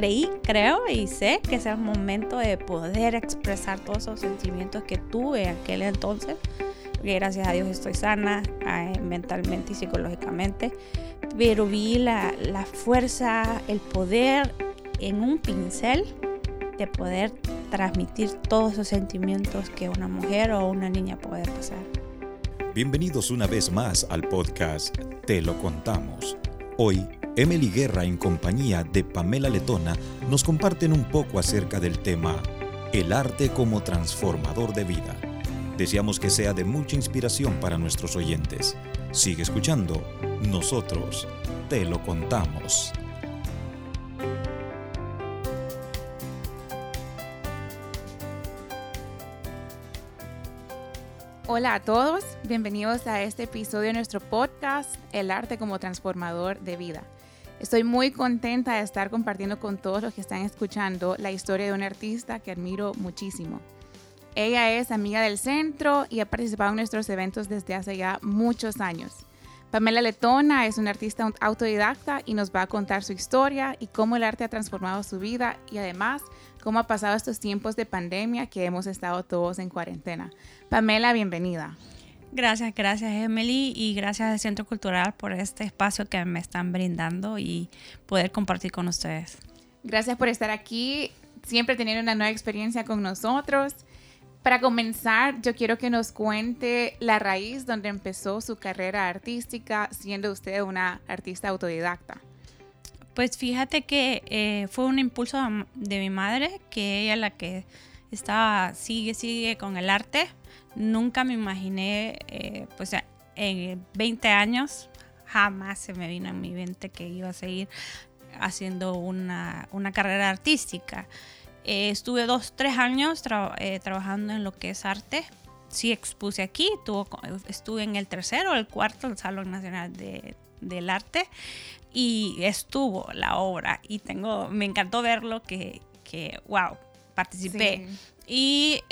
creí, creo y sé que es el momento de poder expresar todos esos sentimientos que tuve aquel entonces. Porque gracias a Dios estoy sana eh, mentalmente y psicológicamente. Pero vi la, la fuerza, el poder en un pincel de poder transmitir todos esos sentimientos que una mujer o una niña puede pasar. Bienvenidos una vez más al podcast Te lo contamos. Hoy Emily Guerra en compañía de Pamela Letona nos comparten un poco acerca del tema El arte como transformador de vida. Deseamos que sea de mucha inspiración para nuestros oyentes. Sigue escuchando, nosotros te lo contamos. Hola a todos, bienvenidos a este episodio de nuestro podcast El arte como transformador de vida. Estoy muy contenta de estar compartiendo con todos los que están escuchando la historia de una artista que admiro muchísimo. Ella es amiga del centro y ha participado en nuestros eventos desde hace ya muchos años. Pamela Letona es una artista autodidacta y nos va a contar su historia y cómo el arte ha transformado su vida y además cómo ha pasado estos tiempos de pandemia que hemos estado todos en cuarentena. Pamela, bienvenida. Gracias, gracias Emily y gracias al Centro Cultural por este espacio que me están brindando y poder compartir con ustedes. Gracias por estar aquí, siempre tener una nueva experiencia con nosotros. Para comenzar, yo quiero que nos cuente la raíz donde empezó su carrera artística, siendo usted una artista autodidacta. Pues fíjate que eh, fue un impulso de mi madre, que ella la que estaba, sigue, sigue con el arte Nunca me imaginé, eh, pues en 20 años, jamás se me vino en mi mente que iba a seguir haciendo una, carrera artística. Eh, estuve dos, tres años eh, trabajando en lo que es arte. Sí expuse aquí, estuve en el tercero, el cuarto, el Salón Nacional del Arte y estuvo la obra y tengo, me encantó verlo que, que wow, participé. Y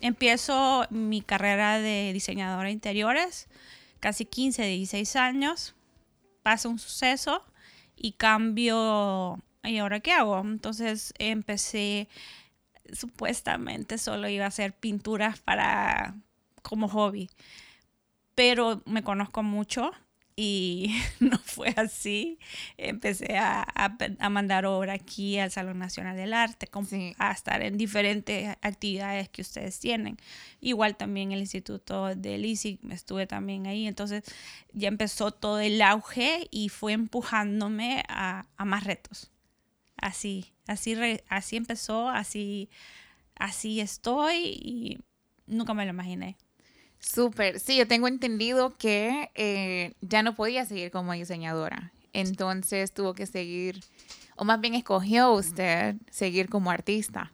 empiezo mi carrera de diseñadora de interiores, casi 15, 16 años, pasa un suceso y cambio, ¿y ahora qué hago? Entonces empecé, supuestamente solo iba a hacer pinturas para, como hobby, pero me conozco mucho y no fue así. Empecé a, a, mandar obra aquí al Salón Nacional del Arte, a estar en diferentes actividades que ustedes tienen. Igual también el Instituto del ICI, estuve también ahí. Entonces ya empezó todo el auge y fue empujándome a, a más retos. Así, así, así empezó, así, así estoy y nunca me lo imaginé. Súper, sí, yo tengo entendido que eh, ya no podía seguir como diseñadora, entonces tuvo que seguir, o más bien escogió usted seguir como artista.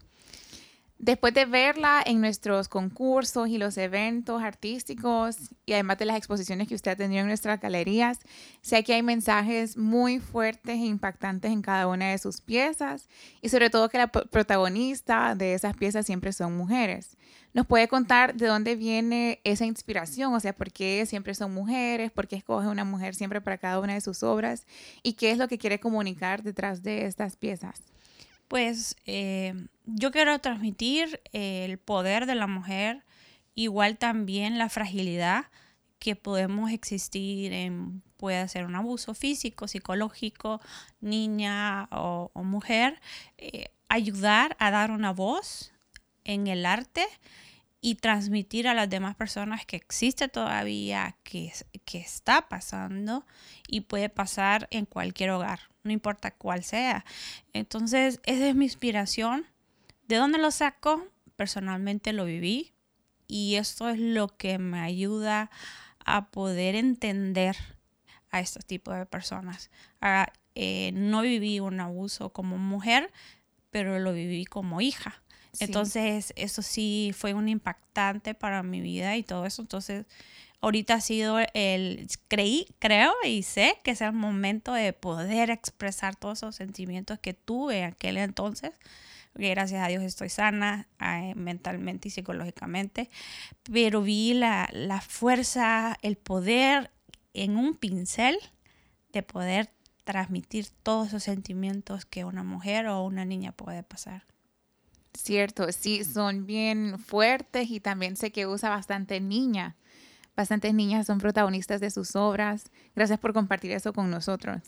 Después de verla en nuestros concursos y los eventos artísticos y además de las exposiciones que usted ha tenido en nuestras galerías, sé que hay mensajes muy fuertes e impactantes en cada una de sus piezas y sobre todo que la protagonista de esas piezas siempre son mujeres. ¿Nos puede contar de dónde viene esa inspiración? O sea, ¿por qué siempre son mujeres? ¿Por qué escoge una mujer siempre para cada una de sus obras? ¿Y qué es lo que quiere comunicar detrás de estas piezas? Pues eh, yo quiero transmitir el poder de la mujer, igual también la fragilidad que podemos existir en, puede ser un abuso físico, psicológico, niña o, mujer, eh, ayudar a dar una voz en el arte y transmitir a las demás personas que existe todavía, que, que está pasando y puede pasar en cualquier hogar, no importa cuál sea. Entonces, esa es mi inspiración. ¿De dónde lo saco? Personalmente lo viví y esto es lo que me ayuda a poder entender a estos tipos de personas. Eh, no viví un abuso como mujer, pero lo viví como hija. Entonces, eso sí fue un impactante para mi vida y todo eso. Entonces, ahorita ha sido el, creí, creo y sé que es el momento de poder expresar todos esos sentimientos que tuve en aquel entonces. Gracias a Dios estoy sana eh, mentalmente y psicológicamente. Pero vi la, la fuerza, el poder en un pincel de poder transmitir todos esos sentimientos que una mujer o una niña puede pasar. Cierto, sí, son bien fuertes y también sé que usa bastante niña. Bastantes niñas son protagonistas de sus obras. Gracias por compartir eso con nosotros.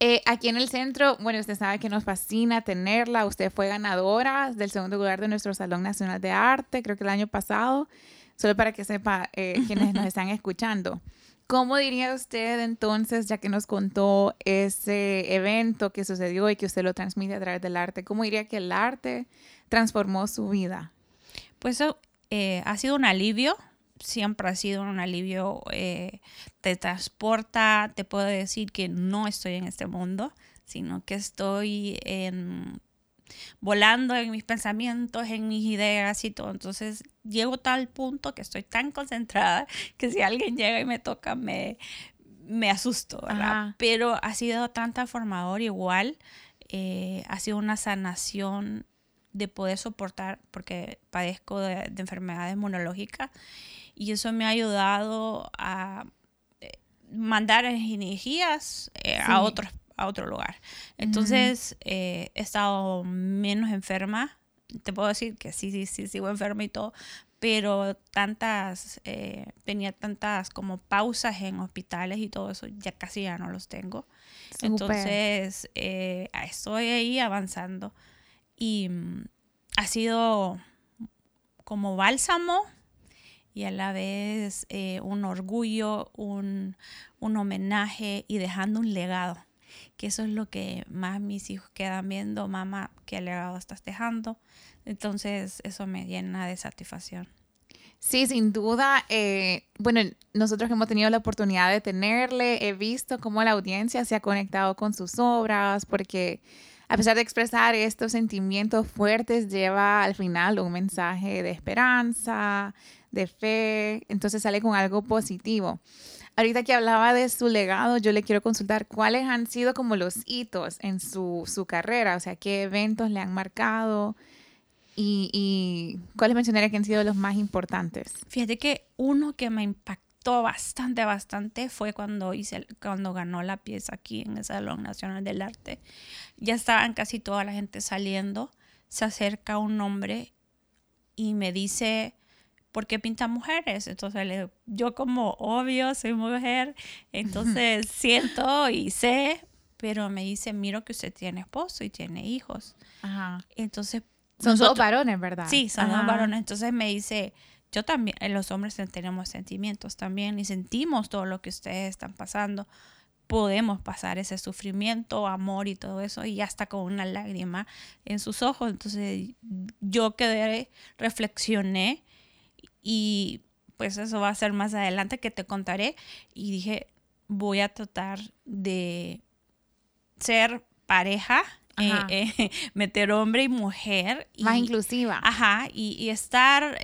Eh, aquí en el centro, bueno, usted sabe que nos fascina tenerla. Usted fue ganadora del segundo lugar de nuestro Salón Nacional de Arte, creo que el año pasado, solo para que sepa eh, quienes nos están escuchando. ¿Cómo diría usted entonces, ya que nos contó ese evento que sucedió y que usted lo transmite a través del arte, cómo diría que el arte transformó su vida? Pues eh, ha sido un alivio, siempre ha sido un alivio, eh, te transporta, te puedo decir que no estoy en este mundo, sino que estoy en, volando en mis pensamientos, en mis ideas y todo. Entonces llego a tal punto que estoy tan concentrada que si alguien llega y me toca, me, me asusto, ¿verdad? Pero ha sido tan transformador igual, eh, ha sido una sanación de poder soportar, porque padezco de, enfermedades inmunológicas, y eso me ha ayudado a eh, mandar energías eh, a, otros, a otro lugar. Entonces, eh, he estado menos enferma. Te puedo decir que sí, sí, sí, sigo enferma y todo, pero tantas, tenía tantas como pausas en hospitales y todo eso, ya casi ya no los tengo. Entonces, estoy ahí avanzando y mm, ha sido como bálsamo y a la vez eh, un orgullo, un, homenaje y dejando un legado. Que eso es lo que más mis hijos quedan viendo, mamá, qué legado estás dejando. Entonces eso me llena de satisfacción. Sí, sin duda. Eh, bueno, nosotros hemos tenido la oportunidad de tenerle, he visto cómo la audiencia se ha conectado con sus obras, porque a pesar de expresar estos sentimientos fuertes, lleva al final un mensaje de esperanza, de fe, entonces sale con algo positivo. Ahorita que hablaba de su legado, yo le quiero consultar cuáles han sido como los hitos en su, carrera, o sea, qué eventos le han marcado y, y cuáles mencionaría que han sido los más importantes. Fíjate que uno que me impactó bastante, bastante fue cuando hice, cuando ganó la pieza aquí en el Salón Nacional del Arte. Ya estaban casi toda la gente saliendo. Se acerca un hombre y me dice, ¿por qué pinta mujeres? Entonces yo como obvio soy mujer, entonces siento y sé, pero me dice, miro que usted tiene esposo y tiene hijos. Ajá. Entonces... Son dos varones, ¿verdad? Sí, son dos varones. Entonces me dice, yo también, eh, los hombres tenemos sentimientos también y sentimos todo lo que ustedes están pasando. Podemos pasar ese sufrimiento, amor y todo eso y hasta con una lágrima en sus ojos. Entonces yo quedé, reflexioné y pues eso va a ser más adelante que te contaré y dije, voy a tratar de ser pareja eh, eh, meter hombre y mujer. Más inclusiva. Ajá, y, y estar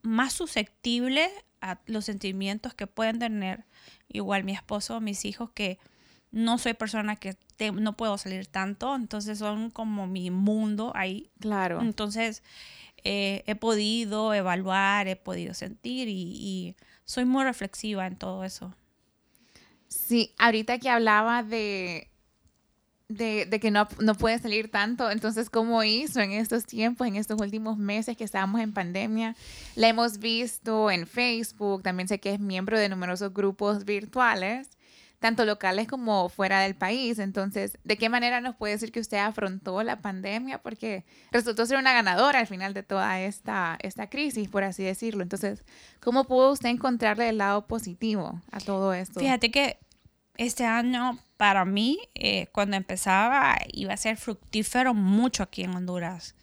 más susceptible a los sentimientos que pueden tener igual mi esposo o mis hijos que no soy persona que no puedo salir tanto, entonces son como mi mundo ahí. Claro. Entonces eh, he podido evaluar, he podido sentir y, soy muy reflexiva en todo eso. Sí, ahorita que hablaba de de, que no, no, puede salir tanto. Entonces, ¿cómo hizo en estos tiempos, en estos últimos meses que estábamos en pandemia? La hemos visto en Facebook, también sé que es miembro de numerosos grupos virtuales, tanto locales como fuera del país. Entonces, ¿de qué manera nos puede decir que usted afrontó la pandemia? Porque resultó ser una ganadora al final de toda esta, esta crisis, por así decirlo. Entonces, ¿cómo pudo usted encontrarle el lado positivo a todo esto? Fíjate que este año para mí, eh, cuando empezaba, iba a ser fructífero mucho aquí en Honduras.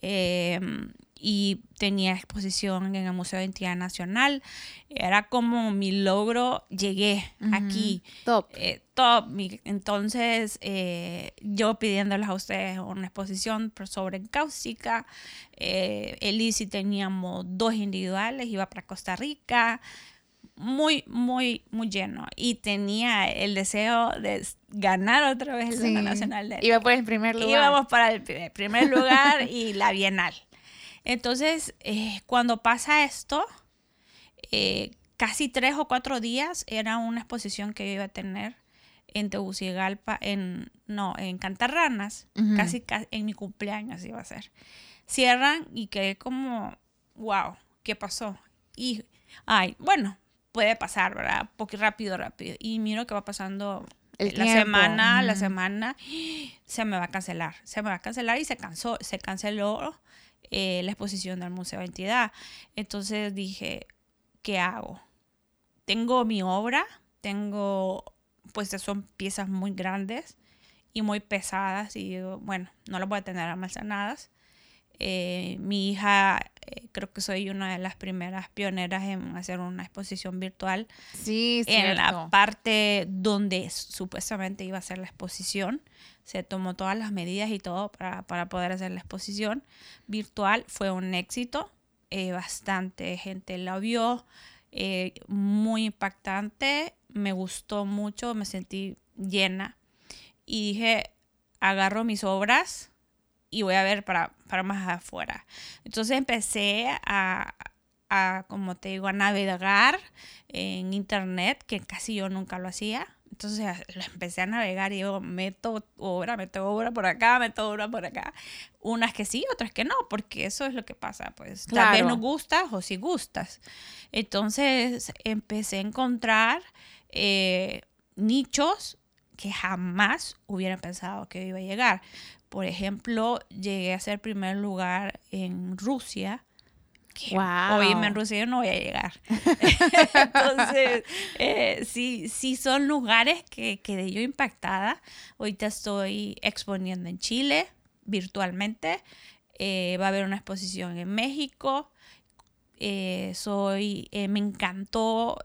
Em, y tenía exposición en el Museo de Identidad Nacional. Era como mi logro, llegué aquí. Top. Eh, top. Entonces, eh, yo pidiéndoles a ustedes una exposición sobre cáustica. Eh, Elise teníamos dos individuales, iba para Costa Rica muy, muy, muy lleno y tenía el deseo de ganar otra vez el sí. Nacional de Iba por el primer lugar. Íbamos para el primer lugar y la Bienal. Entonces, eh, cuando pasa esto, eh, casi tres o cuatro días era una exposición que yo iba a tener en Tegucigalpa, en, no, en Cantarranas, casi, ca- en mi cumpleaños iba a ser. Cierran y quedé como, wow, ¿qué pasó? Y, ay, bueno, puede pasar, ¿verdad? Porque rápido, rápido. Y miro que va pasando El la tiempo, semana, la semana, se me va a cancelar, se me va a cancelar y se, cansó, se canceló eh, la exposición del Museo de Entidad. Entonces dije, ¿qué hago? Tengo mi obra, tengo, pues son piezas muy grandes y muy pesadas y digo, bueno, no las voy a tener almacenadas. Eh, mi hija, eh, creo que soy una de las primeras pioneras en hacer una exposición virtual Sí, en la parte donde supuestamente iba a ser la exposición. Se tomó todas las medidas y todo para, para poder hacer la exposición virtual. Fue un éxito. eh, bastante gente la vio. eh, muy impactante. Me gustó mucho. Me sentí llena. Y dije, agarro mis obras y voy a ver para, para más afuera. Entonces empecé a, a, como te digo, a navegar en internet, que casi yo nunca lo hacía. Entonces lo empecé a navegar y yo meto obra, meto obra por acá, meto obra por acá. Unas que sí, otras que no, porque eso es lo que pasa. Pues tal vez Claro. no gustas o si gustas. Entonces empecé a encontrar eh, nichos que jamás hubiera pensado que iba a llegar. Por ejemplo, llegué a ser primer lugar en Rusia. Que, Wow. Oíme, en Rusia yo no voy a llegar. Entonces, eh, sí, sí son lugares que quedé yo impactada. Ahorita estoy exponiendo en Chile virtualmente. Eh, va a haber una exposición en México. Eh, soy, eh, me encantó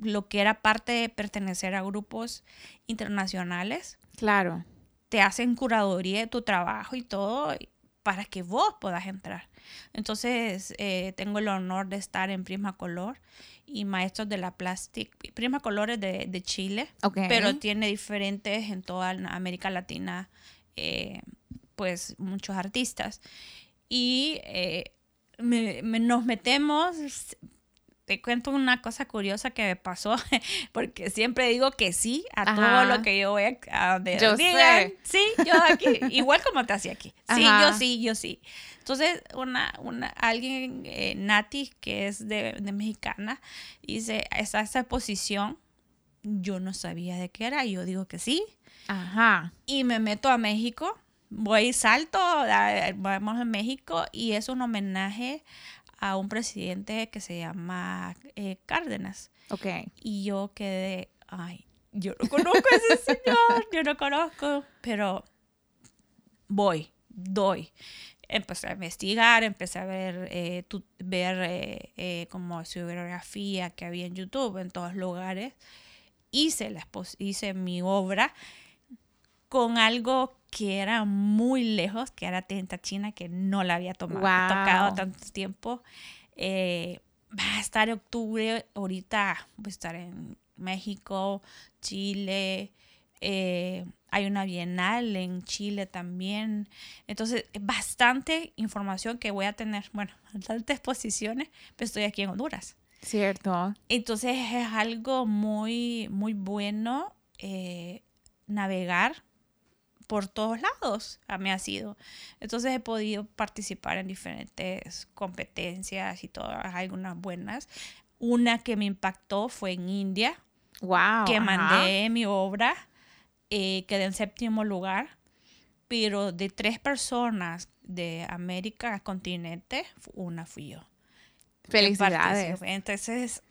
lo que era parte de pertenecer a grupos internacionales Claro. te hacen curaduría de tu trabajo y todo para que vos puedas entrar. Entonces, eh, tengo el honor de estar en Prisma Color y Maestros de la Plastic. Prisma Color es de, de Chile, pero tiene diferentes en toda América Latina, eh, pues muchos artistas. Y eh, me- me- nos metemos, te cuento una cosa curiosa que me pasó, porque siempre digo que sí a Ajá. todo lo que yo voy a, a donde Yo digan. sé. Sí, yo aquí, igual como te hacía aquí. Sí, Ajá. yo sí, yo sí. Entonces, una, una, alguien, eh, Nati, que es de, de mexicana, dice, esa, esa posición, yo no sabía de qué era, y yo digo que sí, Ajá. y me meto a México, voy y salto, vamos a México, y es un homenaje a un presidente que se llama eh, Cárdenas. Ok. Y yo quedé, ay, yo no conozco a ese señor, yo no conozco, pero voy, doy. Empecé a investigar, empecé a ver, eh, tu- ver eh, eh, como su biografía que había en YouTube, en todos lugares. Hice, la hice mi obra con algo que era muy lejos, que era tinta china, que no la había tomado, Wow. tocado tanto tiempo. Eh, va a estar en octubre, ahorita voy a estar en México, Chile, eh, hay una bienal en Chile también. Entonces, bastante información que voy a tener, bueno, tantas exposiciones, pero estoy aquí en Honduras. Cierto. Entonces es algo muy, muy bueno eh, navegar por todos lados, a mí ha sido. Entonces he podido participar en diferentes competencias y todas, algunas buenas. Una que me impactó fue en India, Wow. que ajá. mandé mi obra, eh, quedé en séptimo lugar, pero de tres personas de América continente, una fui yo Felicidades. Entonces,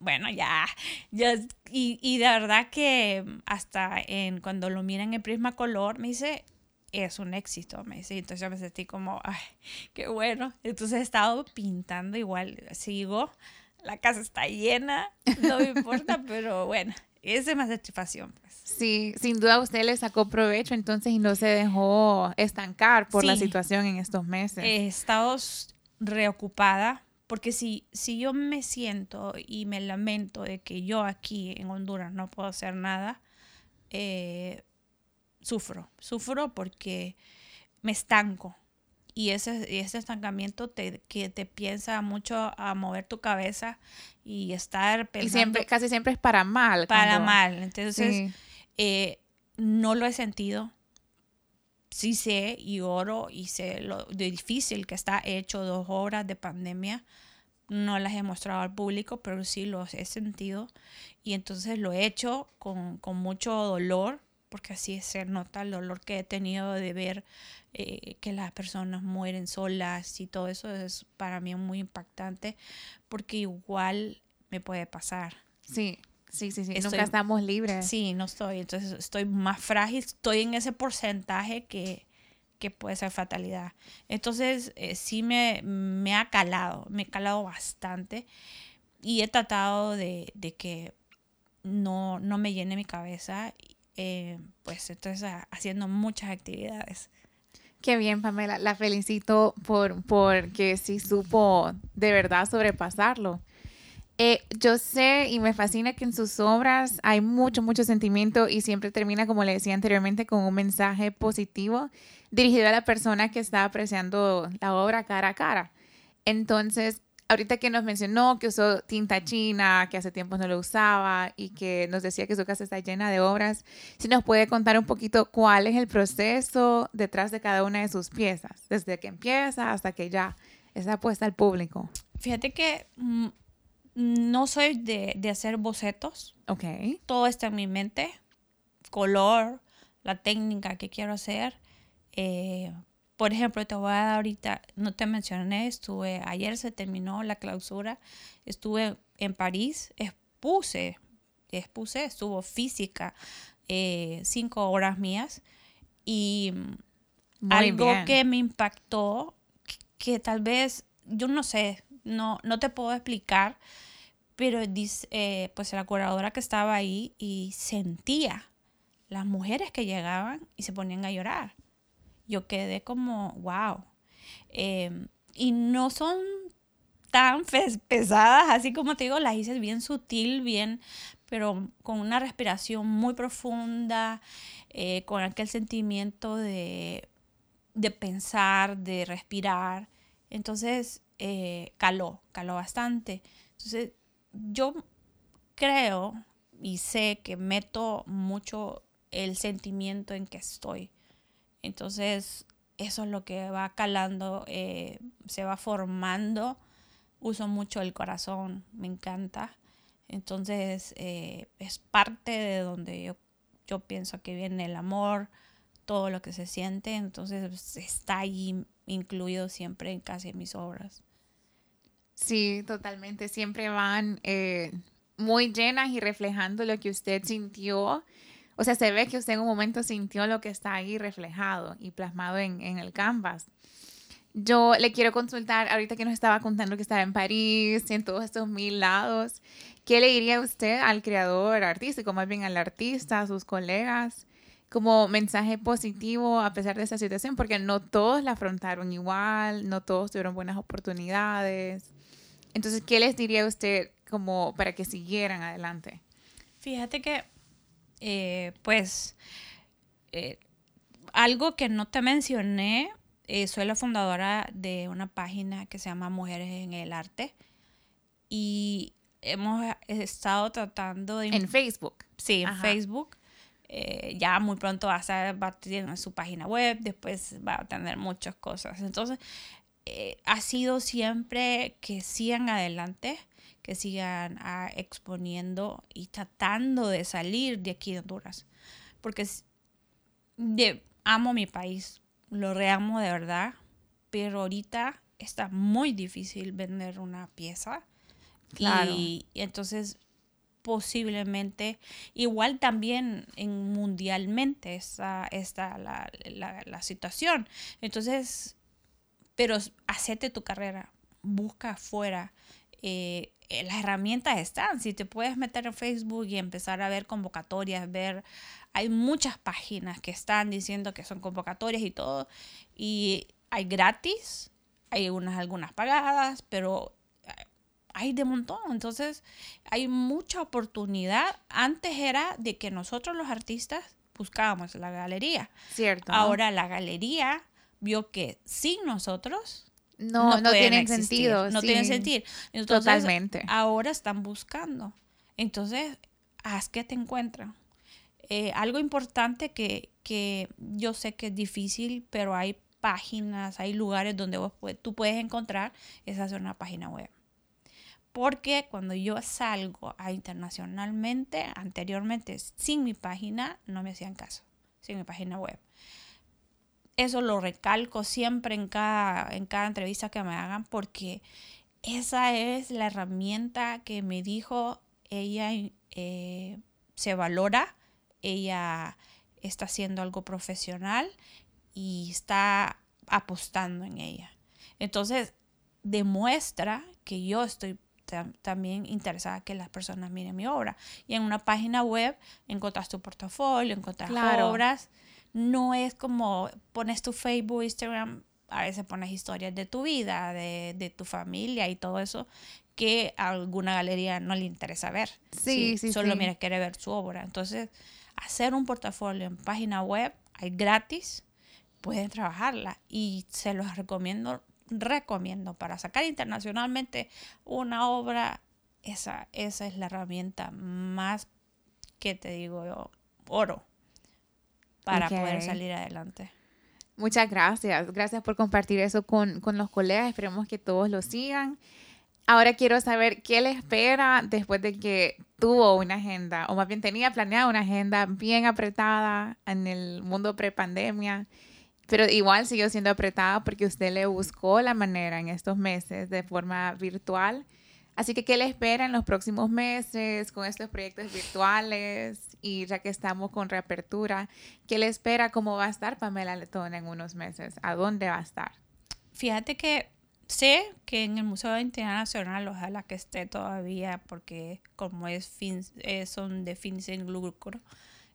bueno, ya, ya y, y de verdad que hasta en cuando lo miran en Prisma Color, me dice, es un éxito, me dice. Entonces yo me sentí como, ay, qué bueno. Entonces he estado pintando igual, sigo, la casa está llena, no me importa, pero bueno, es más satisfacción, pues. Sí, sin duda usted le sacó provecho entonces y no se dejó estancar por la situación en estos meses. He estado reocupada porque si, si yo me siento y me lamento de que yo aquí en Honduras no puedo hacer nada, eh, sufro. Sufro porque me estanco. y ese, ese estancamiento te, que te piensa mucho a mover tu cabeza y estar pensando. Y siempre, casi siempre es para mal. Para mal. Entonces, eh, no lo he sentido. Sí sé y oro y sé lo difícil que está hecho dos horas de pandemia. No las he mostrado al público, pero sí los he sentido. Y entonces lo he hecho con, con mucho dolor, porque así se nota el dolor que he tenido de ver eh, que las personas mueren solas y todo eso es para mí muy impactante porque igual me puede pasar. Sí, sí, sí, sí. Nunca estamos libres. Sí, no estoy. Entonces estoy más frágil, estoy en ese porcentaje que, que puede ser fatalidad. Entonces eh, sí me, me ha calado, me ha calado bastante y he tratado de, de que no, no me llene mi cabeza. Eh, pues entonces haciendo muchas actividades. Qué bien, Pamela. La felicito por, por que sí supo de verdad sobrepasarlo. Eh, yo sé y me fascina que en sus obras hay mucho, mucho sentimiento y siempre termina, como le decía anteriormente, con un mensaje positivo dirigido a la persona que está apreciando la obra cara a cara. Entonces, ahorita que nos mencionó que usó tinta china, que hace tiempo no lo usaba y que nos decía que su casa está llena de obras, si nos puede contar un poquito cuál es el proceso detrás de cada una de sus piezas, desde que empieza hasta que ya está puesta al público. Fíjate que mm, no soy de, de, hacer bocetos. Ok. Todo está en mi mente. Color, la técnica que quiero hacer. Eh, por ejemplo, te voy a dar ahorita, no te mencioné, estuve, ayer se terminó la clausura, estuve en París, expuse, expuse, estuvo física, eh, cinco horas mías y algo que me impactó, que, tal vez, yo no sé, no, no te puedo explicar, pero dice, eh, pues la curadora que estaba ahí y sentía las mujeres que llegaban y se ponían a llorar yo quedé como, wow. Em, y no son tan pesadas, así como te digo, las hice bien sutil, bien, pero con una respiración muy profunda, eh, con aquel sentimiento de, de, pensar, de respirar. Entonces, eh, caló, caló bastante. Entonces, yo creo y sé que meto mucho el sentimiento en que estoy. Entonces, eso es lo que va calando, eh, se va formando. Uso mucho el corazón, me encanta. Entonces, eh, es parte de donde yo, yo pienso que viene el amor, todo lo que se siente. Entonces, está ahí incluido siempre en casi mis obras. Sí, totalmente. Siempre van eh, muy llenas y reflejando lo que usted sintió o sea, se ve que usted en un momento sintió lo que está ahí reflejado y plasmado en, el canvas. Yo le quiero consultar, ahorita que nos estaba contando que estaba en París y en todos estos mil lados, ¿qué le diría usted al creador artístico, más bien al artista, a sus colegas, como mensaje positivo a pesar de esa situación? Porque no todos la afrontaron igual, no todos tuvieron buenas oportunidades. Entonces, ¿qué les diría usted como para que siguieran adelante? Fíjate que eh, pues eh, algo que no te mencioné, eh, soy la fundadora de una página que se llama Mujeres en el Arte y hemos estado tratando de... En Facebook. Sí, en Facebook. ya muy pronto va a, ser, va a tener su página web, después va a tener muchas cosas. Entonces, ha sido siempre que sigan adelante que sigan ah, exponiendo y tratando de salir de aquí de Honduras. Porque de, amo mi país, lo reamo de verdad, pero ahorita está muy difícil vender una pieza. Y, entonces posiblemente, igual también en mundialmente está, está la, la, la situación. Entonces, pero hacete tu carrera, busca afuera. Eh, eh, las herramientas están. Si te puedes meter en Facebook y empezar a ver convocatorias, ver, hay muchas páginas que están diciendo que son convocatorias y todo. Y hay gratis, hay unas algunas pagadas, pero eh, hay de montón. Entonces, hay mucha oportunidad. Antes era de que nosotros los artistas buscábamos la galería. Cierto. Ahora la galería vio que sin nosotros No, no, tienen existir, sentido. No sí. tienen sentido. Entonces, Totalmente. ahora están buscando. Entonces, haz que te encuentran. Eh, algo importante que, que yo sé que es difícil, pero hay páginas, hay lugares donde vos tú puedes encontrar, es hacer una página web. Porque cuando yo salgo a internacionalmente, anteriormente, sin mi página, no me hacían caso, sin mi página web. Eso lo recalco siempre en cada, en cada entrevista que me hagan porque esa es la herramienta que me dijo ella eh, se valora, ella está haciendo algo profesional y está apostando en ella. Entonces, demuestra que yo estoy tam- también interesada que las personas miren mi obra. Y en una página web encontrás tu portafolio, encontrás Claro. obras. No es como pones tu Facebook, Instagram, a veces pones historias de tu vida, de, de tu familia y todo eso que a alguna galería no le interesa ver. Sí, sí, Solo sí. mira, quiere ver su obra. Entonces, hacer un portafolio en página web, hay gratis, pueden trabajarla y se los recomiendo, recomiendo para sacar internacionalmente una obra, esa, esa es la herramienta más que te digo yo, oro para poder salir adelante. Muchas gracias. Gracias por compartir eso con, con los colegas. Esperemos que todos lo sigan. Ahora quiero saber qué le espera después de que tuvo una agenda, o más bien tenía planeada una agenda bien apretada en el mundo prepandemia, pero igual siguió siendo apretada porque usted le buscó la manera en estos meses de forma virtual. Así que, ¿qué le espera en los próximos meses con estos proyectos virtuales? Y ya que estamos con reapertura, ¿qué le espera? ¿Cómo va a estar Pamela Letón en unos meses? ¿A dónde va a estar? Fíjate que sé que en el Museo Internacional, ojalá que esté todavía, porque como es fin, eh, son de fin sin lucro,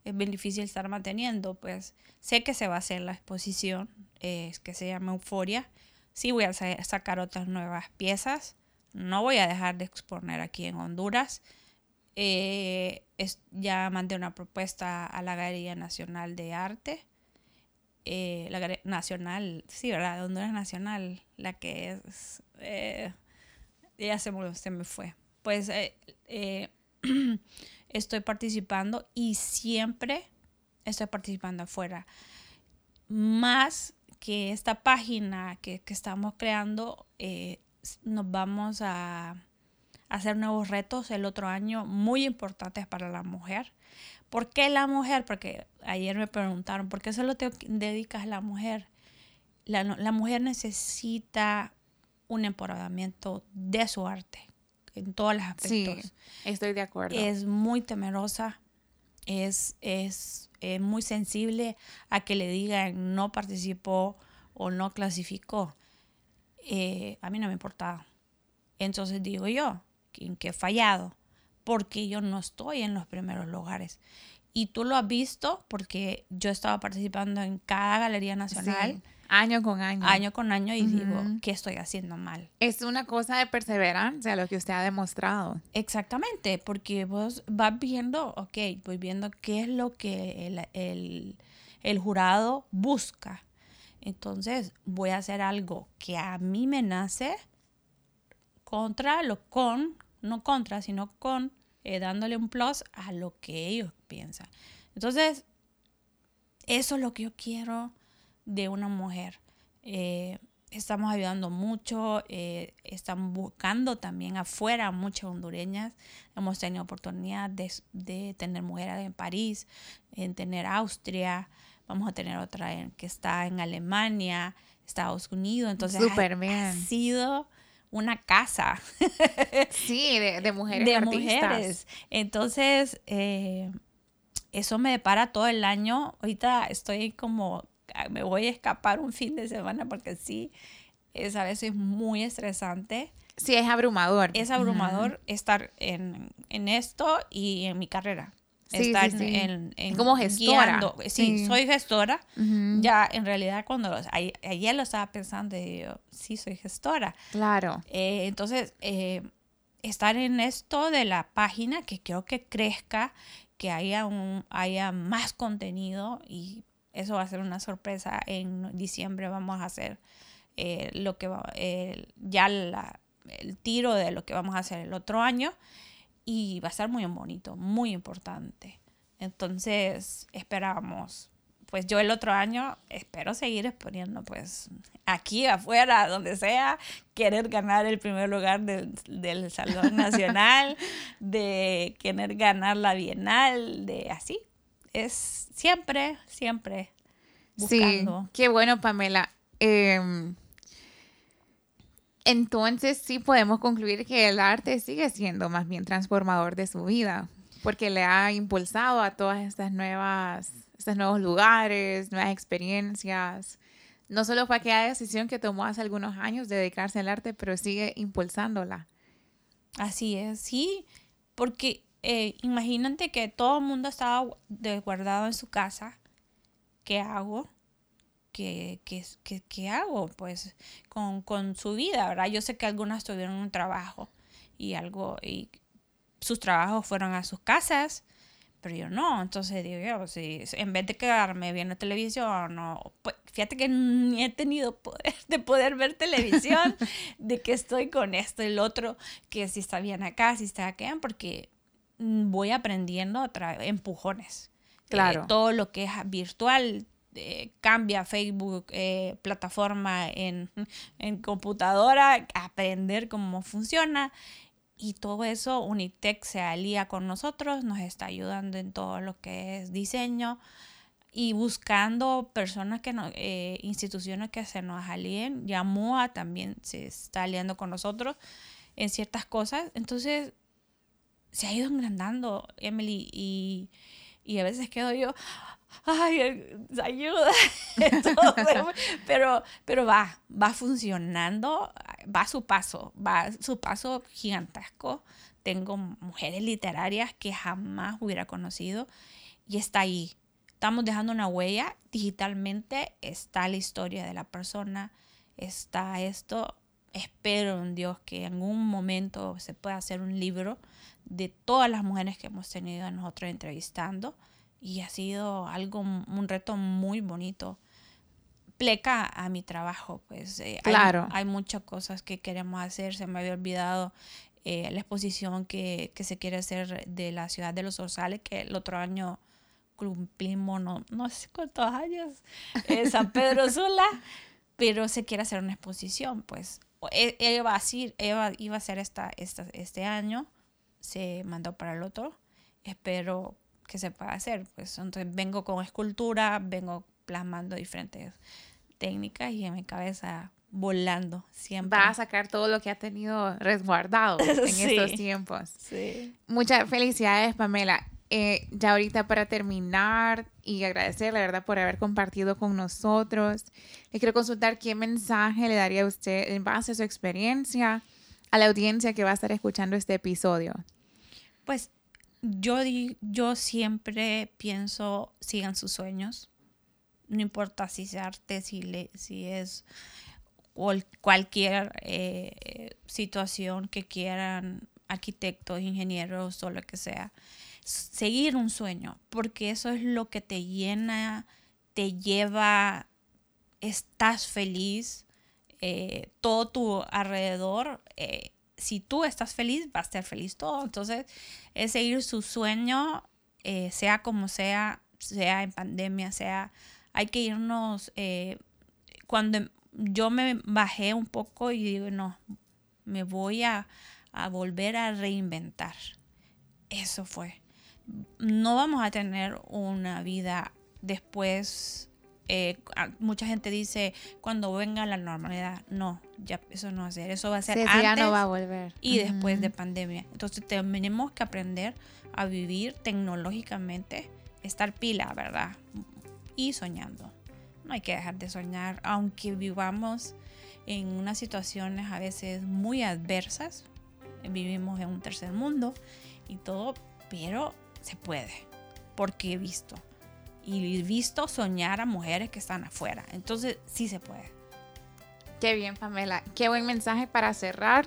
es bien difícil estar manteniendo. Pues sé que se va a hacer la exposición, eh, que se llama Euforia. Sí voy a sa- sacar otras nuevas piezas. No voy a dejar de exponer aquí en Honduras. Eh, es- ya mandé una propuesta a la Galería Nacional de Arte eh, la gare- nacional, sí, ¿verdad? Honduras Nacional, la que es, eh, ya se me, se me fue. Pues estoy participando y siempre estoy participando afuera. Más que esta página que, que estamos creando, nos vamos a hacer nuevos retos el otro año muy importantes para la mujer. ¿Por qué la mujer? Porque ayer me preguntaron, ¿por qué solo te dedicas a la mujer? La, mujer necesita un empoderamiento de su arte en todos los Sí, aspectos. estoy de acuerdo. Es muy temerosa, es, es eh, muy sensible a que le digan no participó o no clasificó. Eh, a mí no me importaba. Entonces digo yo, ¿en qué he fallado? Porque yo no estoy en los primeros lugares. Y tú lo has visto porque yo estaba participando en cada galería nacional, Sí, año con año. año con año, y digo. ¿qué estoy haciendo mal? Es una cosa de perseverancia lo que usted ha demostrado. Exactamente, porque vos vas viendo, ok, voy viendo qué es lo que el, el- el jurado busca. Entonces voy a hacer algo que a mí me nace contra lo con, no contra, sino con, eh, dándole un plus a lo que ellos piensan. Entonces, eso es lo que yo quiero de una mujer. Eh, estamos ayudando mucho, eh, están buscando también afuera muchas hondureñas. Hemos tenido oportunidad de, de tener mujeres en París, en tener Austria, vamos a tener otra en- que está en Alemania, Estados Unidos. Entonces, ha- sido una casa Sí, de, de mujeres de artistas. mujeres. Entonces, eh, eso me depara todo el año. Ahorita estoy como, ah, me voy a escapar un fin de semana porque sí, es a veces muy estresante. Sí, es abrumador. Es abrumador estar en, en esto y en mi carrera. Sí, estar sí, sí. en, en Como gestora. guiando. Sí, soy gestora. Ya en realidad cuando los- a- ayer lo estaba pensando y yo, sí, soy gestora. Claro. Eh, entonces, eh, estar en esto de la página, que creo que crezca, que haya, un, haya más contenido y eso va a ser una sorpresa. En diciembre vamos a hacer eh, lo que va, ya el tiro de lo que vamos a hacer el otro año y va a ser muy bonito, muy importante. Entonces esperamos, pues yo el otro año espero seguir exponiendo pues aquí afuera, donde sea, querer ganar el primer lugar del, del Salón Nacional, de querer ganar la Bienal, de así. Es siempre, siempre buscando. Sí, qué bueno, Pamela. Eh, entonces sí podemos concluir que el arte sigue siendo más bien transformador de su vida, porque le ha impulsado a todas estas nuevas, estos nuevos lugares, nuevas experiencias. No solo fue aquella decisión que tomó hace algunos años de dedicarse al arte, pero sigue impulsándola. Así es, sí, porque eh, imagínate que todo el mundo estaba guardado en su casa. ¿Qué hago? ¿Qué, hago? Pues con, su vida, ¿verdad? Yo sé que algunas tuvieron un trabajo y algo, y sus trabajos fueron a sus casas, pero yo no. Entonces digo yo, si, en vez de quedarme viendo televisión, no, pues, fíjate que ni he tenido poder de poder ver televisión, de que estoy con esto y el otro, que si está bien acá, si está acá, porque voy aprendiendo a empujones. Eh, claro. todo lo que es virtual eh, cambia Facebook, eh, plataforma en, computadora, aprender cómo funciona. Y todo eso, Unitec se alía con nosotros, nos está ayudando en todo lo que es diseño y buscando personas que no, eh, instituciones que se nos alíen. Ya MOA también se está aliando con nosotros en ciertas cosas. Entonces, se ha ido engrandando, Emily, y, y a veces quedo yo, ay, ayuda. pero, pero va, va funcionando, va a su paso, va a su paso gigantesco. Tengo mujeres literarias que jamás hubiera conocido y está ahí. Estamos dejando una huella digitalmente, está la historia de la persona, está esto. Espero en Dios que en algún momento se pueda hacer un libro de todas las mujeres que hemos tenido a nosotros entrevistando y ha sido algo, un reto muy bonito. Pleca a mi trabajo, pues eh, claro. hay, muchas cosas que queremos hacer, se me había olvidado eh, la exposición que, se quiere hacer de la ciudad de los Orzales, que el otro año cumplimos, no, no sé cuántos años, en San Pedro Sula, pero se quiere hacer una exposición, pues e, Eva, así, Eva iba a hacer esta, esta, este año, se mandó para el otro, espero que se pueda hacer. Pues entonces vengo con escultura, vengo plasmando diferentes técnicas y en mi cabeza volando siempre. Va a sacar todo lo que ha tenido resguardado en estos tiempos. Sí. Muchas felicidades, Pamela. Eh, ya ahorita para terminar y agradecer la verdad por haber compartido con nosotros, le quiero consultar qué mensaje le daría a usted en base a su experiencia a la audiencia que va a estar escuchando este episodio. Pues yo, yo siempre pienso, sigan sus sueños. No importa si es arte, si, le, si es cualquier eh, situación que quieran, arquitectos, ingenieros o lo que sea. Seguir un sueño, porque eso es lo que te llena, te lleva, estás feliz, eh, todo tu alrededor eh, si tú estás feliz, va a estar feliz todo. Entonces, es seguir su sueño, eh, sea como sea, sea en pandemia, sea, hay que irnos, eh, cuando yo me bajé un poco y digo, no, me voy a, a volver a reinventar. Eso fue. No vamos a tener una vida después eh, mucha gente dice cuando venga la normalidad. No, ya eso no va a ser. Eso va a ser antes no va a volver. y después de pandemia. Entonces tenemos que aprender a vivir tecnológicamente, estar pila, ¿verdad? Y soñando. No hay que dejar de soñar, aunque vivamos en unas situaciones a veces muy adversas. Vivimos en un tercer mundo y todo, pero se puede, porque he visto y visto soñar a mujeres que están afuera. Entonces, sí se puede. Qué bien, Pamela. Qué buen mensaje para cerrar.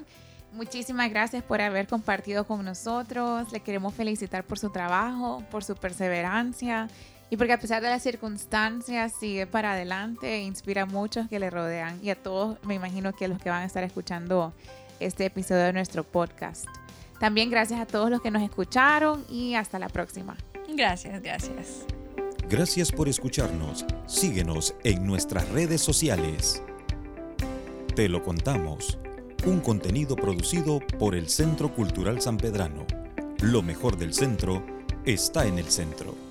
Muchísimas gracias por haber compartido con nosotros. Le queremos felicitar por su trabajo, por su perseverancia Y porque a pesar de las circunstancias sigue para adelante e inspira a muchos que le rodean y a todos, me imagino que los que van a estar escuchando este episodio de nuestro podcast. También gracias a todos los que nos escucharon y hasta la próxima. Gracias, gracias. Gracias por escucharnos. Síguenos en nuestras redes sociales. Te lo contamos. Un contenido producido por el Centro Cultural San Pedrano. Lo mejor del centro está en el centro.